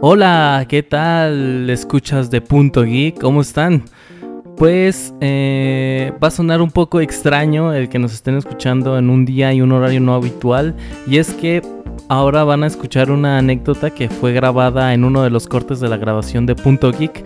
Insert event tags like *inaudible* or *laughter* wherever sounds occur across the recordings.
Hola, ¿qué tal? Escuchas de Punto Geek, ¿cómo están? Pues eh, va a sonar un poco extraño el que nos estén escuchando en un día y un horario no habitual. Y es que ahora van a escuchar una anécdota que fue grabada en uno de los cortes de la grabación de Punto Geek.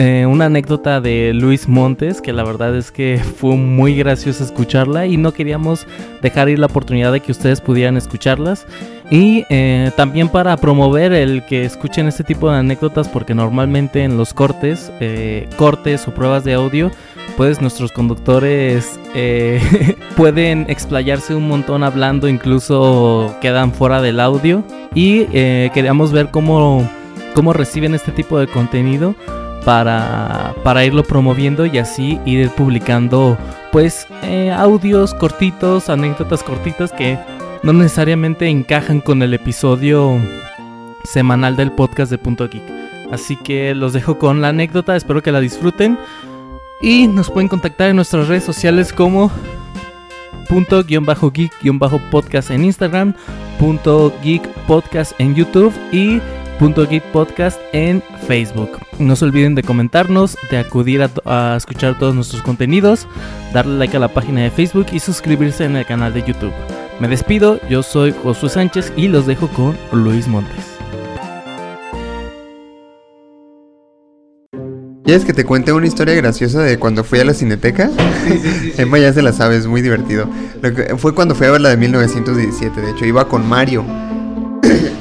Eh, una anécdota de Luis Montes que la verdad es que fue muy gracioso escucharla y no queríamos dejar ir la oportunidad de que ustedes pudieran escucharlas. Y eh, también para promover el que escuchen este tipo de anécdotas, porque normalmente en los cortes, eh, cortes o pruebas de audio, pues nuestros conductores eh, *laughs* pueden explayarse un montón hablando, incluso quedan fuera del audio. Y queríamos ver cómo, cómo reciben este tipo de contenido para, para irlo promoviendo y así ir publicando pues audios cortitos, anécdotas cortitas que no necesariamente encajan con el episodio semanal del podcast de Punto Geek. Así que los dejo con la anécdota, espero que la disfruten. Y nos pueden contactar en nuestras redes sociales como punto guion bajo geek guion bajo podcast en Instagram, punto geek podcast en YouTube y podcast en Facebook. No se olviden de comentarnos, de acudir a, a, escuchar todos nuestros contenidos, darle like a la página de Facebook y suscribirse en el canal de YouTube. Me despido, yo soy Josué Sánchez y los dejo con Luis Montes. ¿Quieres que te cuente una historia graciosa de cuando fui a la cineteca? Sí, sí, sí. *laughs* Emma ya se la sabe, es muy divertido. fue cuando fui a ver la de 1917, de hecho, iba con Mario.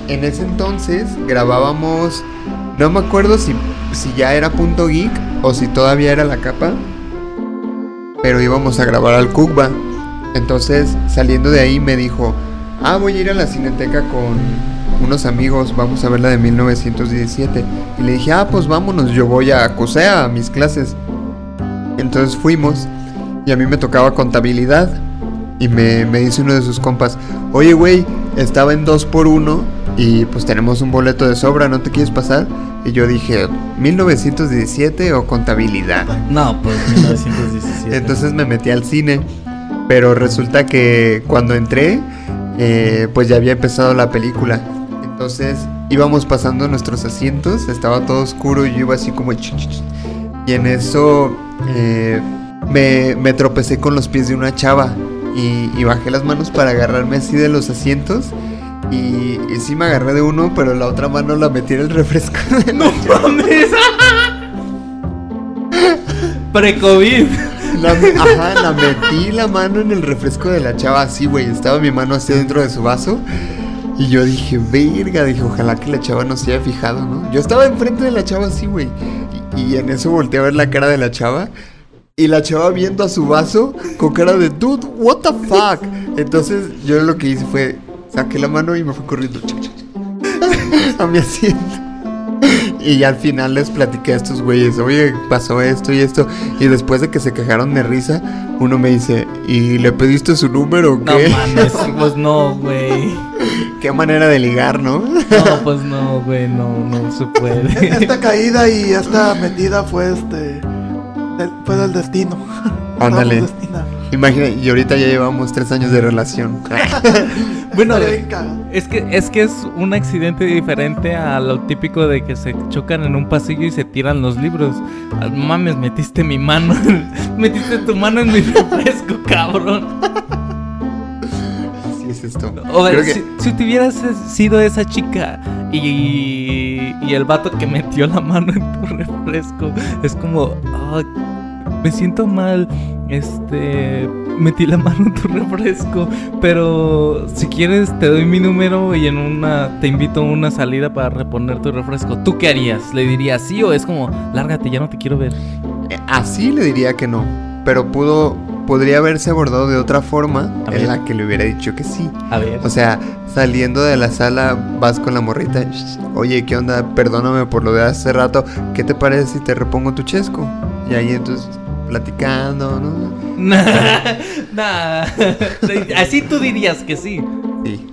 En ese entonces grabábamos, no me acuerdo si, si ya era punto geek o si todavía era la capa, pero íbamos a grabar al Kukba. Entonces, saliendo de ahí me dijo, ah, voy a ir a la cineteca con unos amigos, vamos a ver la de 1917. Y le dije, ah, pues vámonos, yo voy a COSEA, a mis clases. Entonces fuimos y a mí me tocaba contabilidad. Y me, me dice uno de sus compas, oye, güey, estaba en 2 por 1 y pues tenemos un boleto de sobra, ¿no te quieres pasar? Y yo dije, ¿1917 o contabilidad? No, pues 1917. Entonces me metí al cine pero resulta que cuando entré, eh, pues ya había empezado la película. Entonces íbamos pasando nuestros asientos, estaba todo oscuro y yo iba así como... Y en eso eh, me, tropecé con los pies de una chava y, bajé las manos para agarrarme así de los asientos. Y, y, sí me agarré de uno, pero la otra mano la metí en el refresco. *laughs* ¡No mames! Pre-COVID. Ajá, la metí la mano en el refresco de la chava así, güey. Estaba mi mano así dentro de su vaso. Y yo dije, verga, dije, ojalá que la chava no se haya fijado, ¿no? Yo estaba enfrente de la chava así, güey. Y, en eso volteé a ver la cara de la chava. Y la chava viendo a su vaso con cara de, dude, what the fuck. Entonces yo lo que hice fue, saqué la mano y me fui corriendo *laughs* a mi asiento. Y al final les platiqué a estos güeyes, oye, pasó esto y esto. Y después de que se quejaron de risa, uno me dice, ¿y le pediste su número o qué? No mames, *laughs* pues no, güey. Qué manera de ligar, ¿no? No, pues no, güey, no, no se puede. *laughs* Esta caída y esta metida fue este. fue del destino. Ándale. Imagina, y ahorita ya llevamos tres años de relación. *laughs* bueno, es que, es que es un accidente diferente a lo típico de que se chocan en un pasillo y se tiran los libros. Ah, mames, metiste mi mano, *laughs* metiste tu mano en mi refresco, *laughs* cabrón. Así es esto. O si, si te hubieras sido esa chica y, y el vato que metió la mano en tu refresco, es como, ah, me siento mal este, metí la mano en tu refresco, pero si quieres te doy mi número y en una te invito a una salida para reponer tu refresco. ¿Tú qué harías? ¿Le dirías sí o es como, lárgate, ya no te quiero ver? Eh, así le diría que no, pero pudo podría haberse abordado de otra forma en la que le hubiera dicho que sí. A ver. O sea, saliendo de la sala vas con la morrita, oye, ¿qué onda? Perdóname por lo de hace rato, ¿qué te parece si te repongo tu chesco? Y ahí entonces platicando, ¿no? *laughs* nah, *laughs* Así tú dirías que sí. Sí.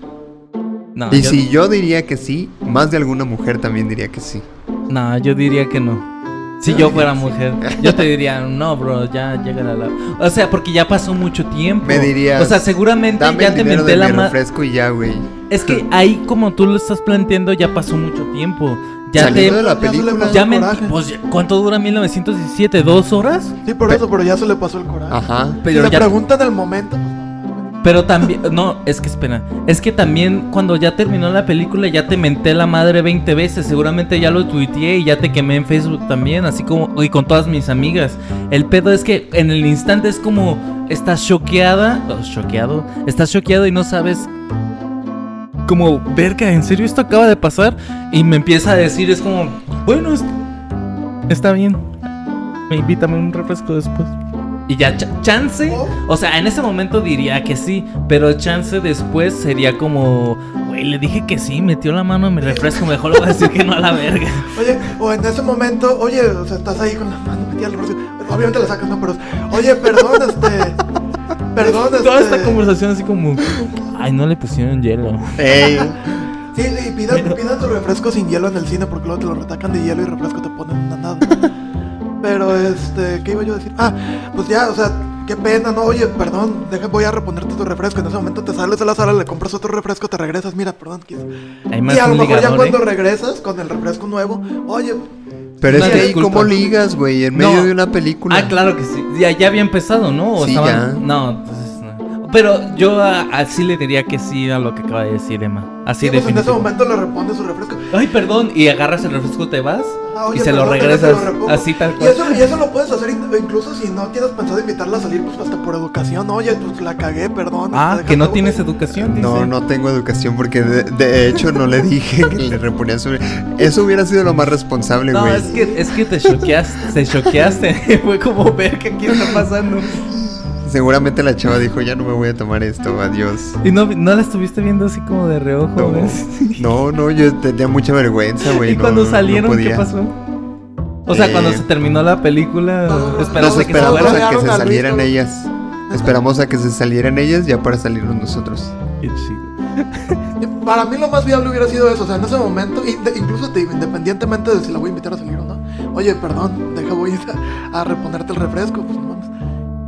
y si yo diría que sí, más de alguna mujer también diría que sí. No, yo diría que no. Si yo fuera mujer, yo te diría, no, bro, ya llega la... O sea, porque ya pasó mucho tiempo. Me dirías, O sea, seguramente Dame ya el te menté de la madre. refresco y ya, güey. Es que *laughs* ahí, como tú lo estás planteando, ya pasó mucho tiempo. Ya Saliendo te... de la película. Ya me... Pues, ¿cuánto dura 1917? ¿Dos horas? Sí, por Pe- eso, pero ya se le pasó el coraje. Ajá. Si Pero le ya... preguntan el momento, pues. Pero también, no, es que espera, es que también cuando ya terminó la película ya te menté la madre 20 veces, seguramente ya lo tuiteé y ya te quemé en Facebook también, así como, y con todas mis amigas. El pedo es que en el instante es como, estás choqueada, o choqueado, estás choqueado y no sabes como, verga, ¿en serio esto acaba de pasar? Y me empieza a decir, es como, bueno, es- está bien, me invítame un refresco después. Y ya, cha- chance, o sea, en ese momento diría que sí, pero chance después sería como, güey, le dije que sí, metió la mano en mi refresco, mejor le voy a decir que no a la verga. *laughs* Oye, o en ese momento, oye, o sea, estás ahí con la mano metida al refresco. Obviamente le sacas, no, pero. Oye, perdón, este. Perdón, este. *laughs* Toda esta conversación así como, ay, no le pusieron hielo. Ey, Sí, y pidan, pidan tu refresco sin hielo en el cine porque luego te lo retacan de hielo y refresco te ponen una nada. Pero este, ¿qué iba yo a decir? Ah, pues ya, o sea, qué pena, no, oye, perdón, deja, voy a reponerte tu refresco. En ese momento te sales de la sala, le compras otro refresco, te regresas, mira, perdón, más Y a lo mejor ya cuando ¿eh? regresas con el refresco nuevo, oye, pero es que ahí cómo ligas, güey, en medio No. de una película. Ah, claro que sí. Ya, ya había empezado, ¿no? O Sí, estaban- ya. No, no. Pero yo a- así le diría que sí a lo que acaba de decir Emma. Así sí, pues en ese momento le repones su refresco. Ay, perdón, y agarras el refresco, te vas Ah, oye, y se lo regresas lo así tal Y cual. eso, y eso lo puedes hacer in- incluso si no tienes pensado invitarla a salir, pues hasta por educación. Oye, pues la cagué, perdón. Ah, que no tienes educación, dice. No, no tengo educación porque de, de hecho no le dije que le reponía su... Eso hubiera sido lo más responsable, No, güey. es que, es que te choqueaste, te choqueaste. *laughs* Fue como ver que aquí está pasando. Seguramente la chava dijo, ya no me voy a tomar esto, adiós. Y no, no la estuviste viendo así como de reojo, No, ¿ves? no, no, yo tenía mucha vergüenza, güey. y no, cuando no salieron, ¿qué pasó? O sea, Eh, cuando se terminó la película, no, esperaste Nos que se esperamos a que se salieran ¿no? ellas. Esperamos a que se salieran ellas ya para salirnos nosotros. Qué chido. *laughs* Para mí lo más viable hubiera sido eso, o sea, en ese momento, incluso te digo, independientemente de si la voy a invitar a salir o no, oye, perdón, deja, voy a, a reponerte el refresco, pues no mames.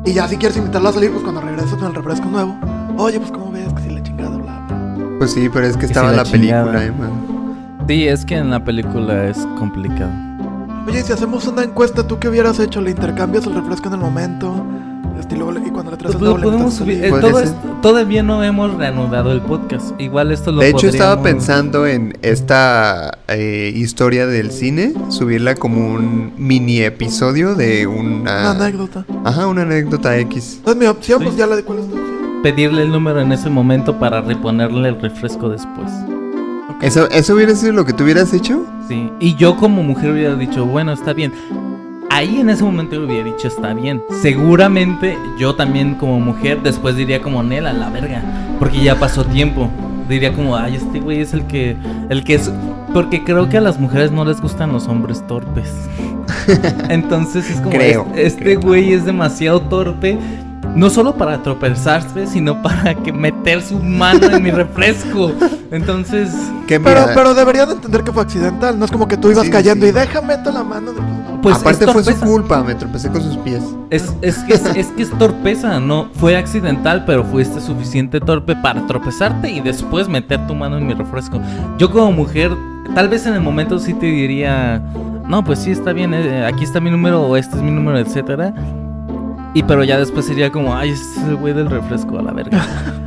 Y ya si quieres invitarla a salir, pues cuando regreses con el refresco nuevo, oye, pues cómo ves que si la chingada, bla, bla. Pues sí, pero es que Que estaba sí, la la película, eh, man. Sí, es que en la película es complicado. Oye, y si hacemos una encuesta, ¿tú qué hubieras hecho? ¿Le intercambias el refresco en el momento? Este, y, cuando le traes el podemos subir. eh, todo esto- todavía no hemos reanudado el podcast. Igual esto lo De hecho, estaba pensando en esta eh, historia del cine, subirla como un mini episodio de Una una... anécdota. Ajá, una anécdota X. Entonces mi opción, Sí. pues ya la de cuál es tu opción. pedirle el número en ese momento para reponerle el refresco después. ¿Eso, ¿Eso hubiera sido lo que tú hubieras hecho? Sí. Y yo como mujer hubiera dicho, bueno, está bien. Ahí en ese momento yo hubiera dicho, está bien. Seguramente yo también como mujer después diría como Nela, la verga. Porque ya pasó tiempo. Diría como, ay, este güey es el que... El que es... Porque creo que a las mujeres no les gustan los hombres torpes. *laughs* Entonces es como, Creo, este, este güey es demasiado torpe. No solo para tropezarse, sino para que meter su mano en mi refresco. Entonces... Que Pero, pero deberían entender que fue accidental, no es como que tú ibas Sí, cayendo sí. y déjame meto la mano. No. Pues aparte fue su culpa, me tropecé con sus pies. Es, es, que, es, es que es torpeza, no fue accidental, pero fuiste suficiente torpe para tropezarte y después meter tu mano en mi refresco. Yo como mujer, tal vez en el momento sí te diría, no, pues sí está bien, eh, aquí está mi número o este es mi número, etcétera. Y pero ya después sería como, ay, este es el güey del refresco a la verga. *laughs*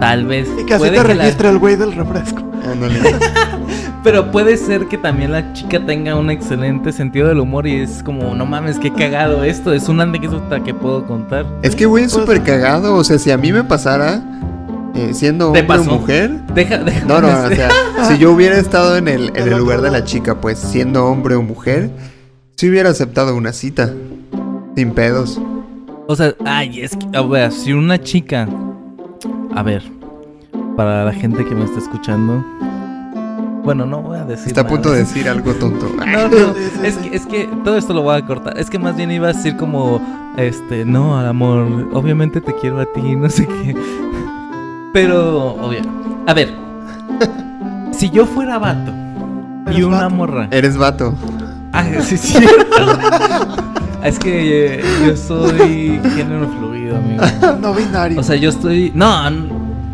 Tal vez. Y que así puede te la- registre el güey del refresco. *laughs* Pero puede ser que también la chica tenga un excelente sentido del humor y es como, no mames, qué cagado esto. Es una anécdota que puedo contar. es que, güey, es súper cagado. O sea, si a mí me pasara, eh, siendo ¿Te hombre o mujer... Deja, deja. No, no, o sea, si yo hubiera estado en el, en el lugar de la chica, pues siendo hombre o mujer, si hubiera aceptado una cita. Sin pedos. O sea, ay, es que, a ver, si una chica. A ver, para la gente que me está escuchando. Bueno, no voy a decir. Está a punto de *laughs* decir algo tonto. No, no, es que, es que todo esto lo voy a cortar. Es que más bien iba a decir como, este, no, amor, obviamente te quiero a ti, *laughs* no sé qué. Pero, obvio. A ver, *laughs* si yo fuera vato y una vato. morra. Eres vato. Ah, sí, sí. Es que eh, yo soy género fluido, amigo. *laughs* No binario. O sea, yo estoy. No,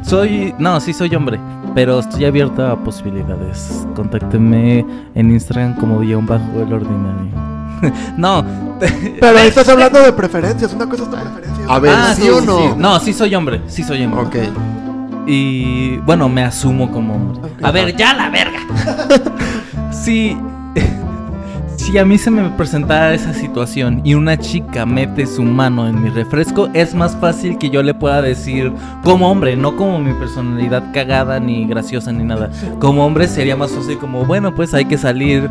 soy. No, sí soy hombre. Pero estoy abierto a posibilidades. Contáctenme en Instagram como guion bajo el ordinario. *laughs* no. *laughs* Pero ahí estás hablando de preferencias. Una cosa es tu preferencia. A ver, Ah, ¿sí o no? No, sí soy hombre. Sí soy hombre. Ok. Y bueno, me asumo como hombre. A ver, ya la verga. si, si a mí se me presentara esa situación y una chica mete su mano en mi refresco, es más fácil que yo le pueda decir como hombre, no como mi personalidad cagada ni graciosa ni nada. Como hombre sería más fácil como, bueno, pues hay que salir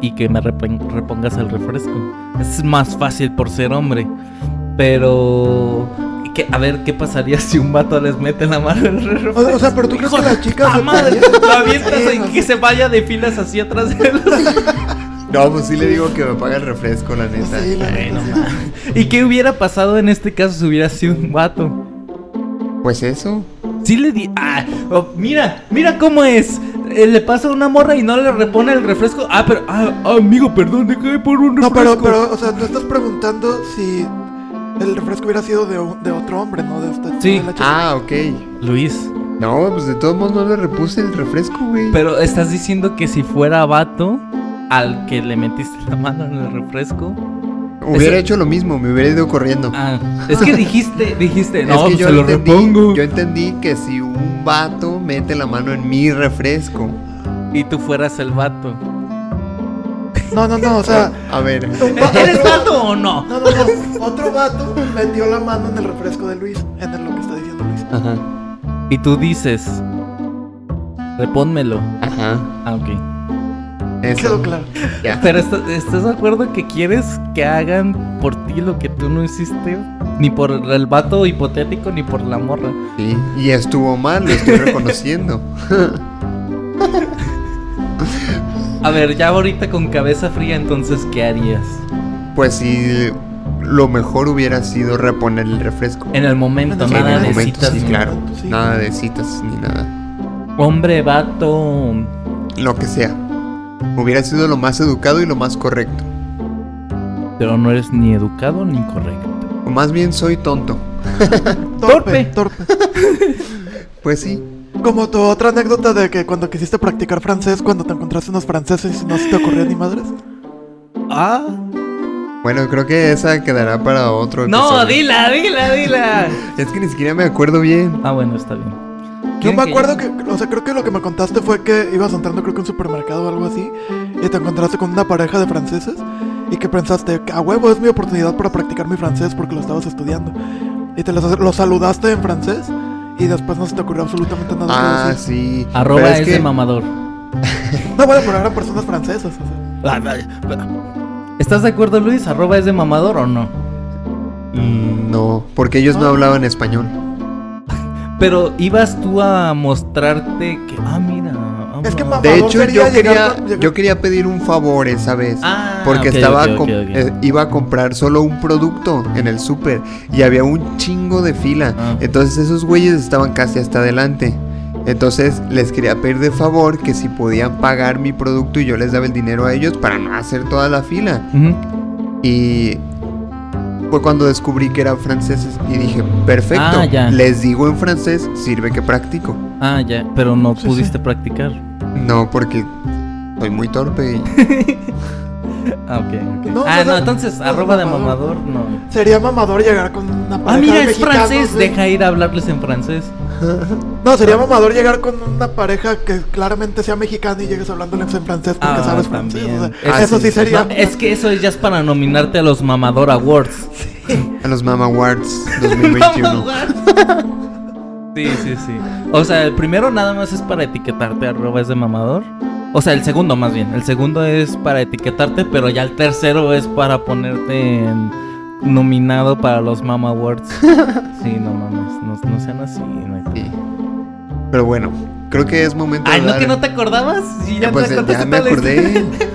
y que me repongas el refresco. Es más fácil por ser hombre. Pero... ¿qué- a ver, ¿qué pasaría si un vato les mete la mano en el refresco? O, sea, pero tú crees que las chicas. se madre, lo avientas no que se vaya de filas así atrás de él. *laughs* No, pues sí le digo que me paga el refresco, la neta. Sí, la Ay, neta, no. ¿Y qué hubiera pasado en este caso si hubiera sido un vato? Pues eso. Sí le di... Ah, oh, mira, mira cómo es. Eh, le pasa a una morra y no le repone el refresco. Ah, pero... Ah, amigo, perdón, dejé por un No, refresco. pero, pero, o sea, tú estás preguntando si el refresco hubiera sido de, otro hombre, ¿no? De esta Sí. de. Ah, ok. Luis, No, pues de todos modos no le repuse el refresco, güey. pero estás diciendo que si fuera vato al que le metiste la mano en el refresco... Hubiera hecho lo mismo, me hubiera ido corriendo. Ah, es que dijiste, *laughs* dijiste, no, es que pues yo se lo entendí, repongo. yo entendí que si un vato mete la mano en mi refresco. Y tú fueras el vato. No, no, no, o sea. A ver. *laughs* ¿Eres vato o no? No, no, no. Otro vato metió la mano en el refresco de Luis. En lo que está diciendo Luis. Ajá. Y tú dices, repónmelo. Ajá. Ah, ok. Eso. Quedó claro. Ya. Pero est- ¿estás de acuerdo que quieres que hagan por ti lo que tú no hiciste? Ni por el vato hipotético, ni por la morra. Sí. Y estuvo mal, lo estoy reconociendo. A ver, ya ahorita con cabeza fría, entonces, ¿qué harías? Pues sí, lo mejor hubiera sido reponer el refresco. En el momento, En En nada el de momento, citas. sí, claro. sí. Nada de citas ni nada. Hombre, vato. Lo que sea. Hubiera sido lo más educado y lo más correcto. Pero no eres ni educado ni correcto. O más bien soy tonto. *laughs* Torpe. Torpe. *laughs* Pues sí. Como tu otra anécdota de que cuando quisiste practicar francés, cuando te encontraste unos franceses y no se te ocurrió ni madres. Ah. Bueno, creo que esa quedará para otro No, episodio. dila, dila, dila. *laughs* Es que ni siquiera me acuerdo bien. Ah, bueno, está bien. Yo ¿Quieren me acuerdo que, o sea, creo que lo que me contaste fue que ibas entrando, creo que a un supermercado o algo así, y te encontraste con una pareja de franceses, y que pensaste, a huevo, es mi oportunidad para practicar mi francés porque lo estabas estudiando. Y te los, los saludaste en francés, y después no se te ocurrió absolutamente nada. que Ah, decir. sí. Arroba es, que- de mamador. *laughs* No, bueno, pero eran personas francesas. o sea. Ah, ¿Estás de acuerdo, Luis? ¿Arroba es de mamador o no? Mm, No, porque ellos no Ah. hablaban español. Pero ibas tú a mostrarte que. Ah, mira. ah, Es que De hecho, yo quería, con- yo quería pedir un favor esa vez. Ah, Porque estaba eh, iba a comprar solo un producto en el súper y había un chingo de fila. Ah. Entonces esos güeyes estaban casi hasta adelante. Entonces les quería pedir de favor que si podían pagar mi producto y yo les daba el dinero a ellos para no hacer toda la fila. Y fue cuando descubrí que eran franceses y dije, perfecto, Ah, ya. les digo en francés, sirve que practico. Ah, ya. Pero no Sí, pudiste sí. practicar. No, porque soy muy torpe. y- *laughs* Ah, ok. No, ah, o sea, no, entonces, no, arroba de mamador. mamador, no. Sería mamador llegar con una pareja Ah, mira, es francés. Deja ir a hablarles en francés. *laughs* No, sería mamador llegar con una pareja que claramente sea mexicana y llegues hablándoles en francés porque Ah, sabes francés. también. o sea, Ah, eso sí. sí sería. No, es que eso ya es para nominarte a los Mamador Awards. *laughs* A los Mama Awards *laughs* 2021. Sí, sí, sí. O sea, el primero nada más es para etiquetarte arroba es de mamador. O sea, el segundo más bien. El segundo es para etiquetarte, pero ya el tercero es para ponerte en nominado para los Mama Awards. *laughs* Sí, no mames, no, no sean así. no hay Sí. Pero bueno, creo que es momento Ay, de ¿no dar- que no te acordabas? Sí, ya pues te eh, contaste ya me acordé. historia.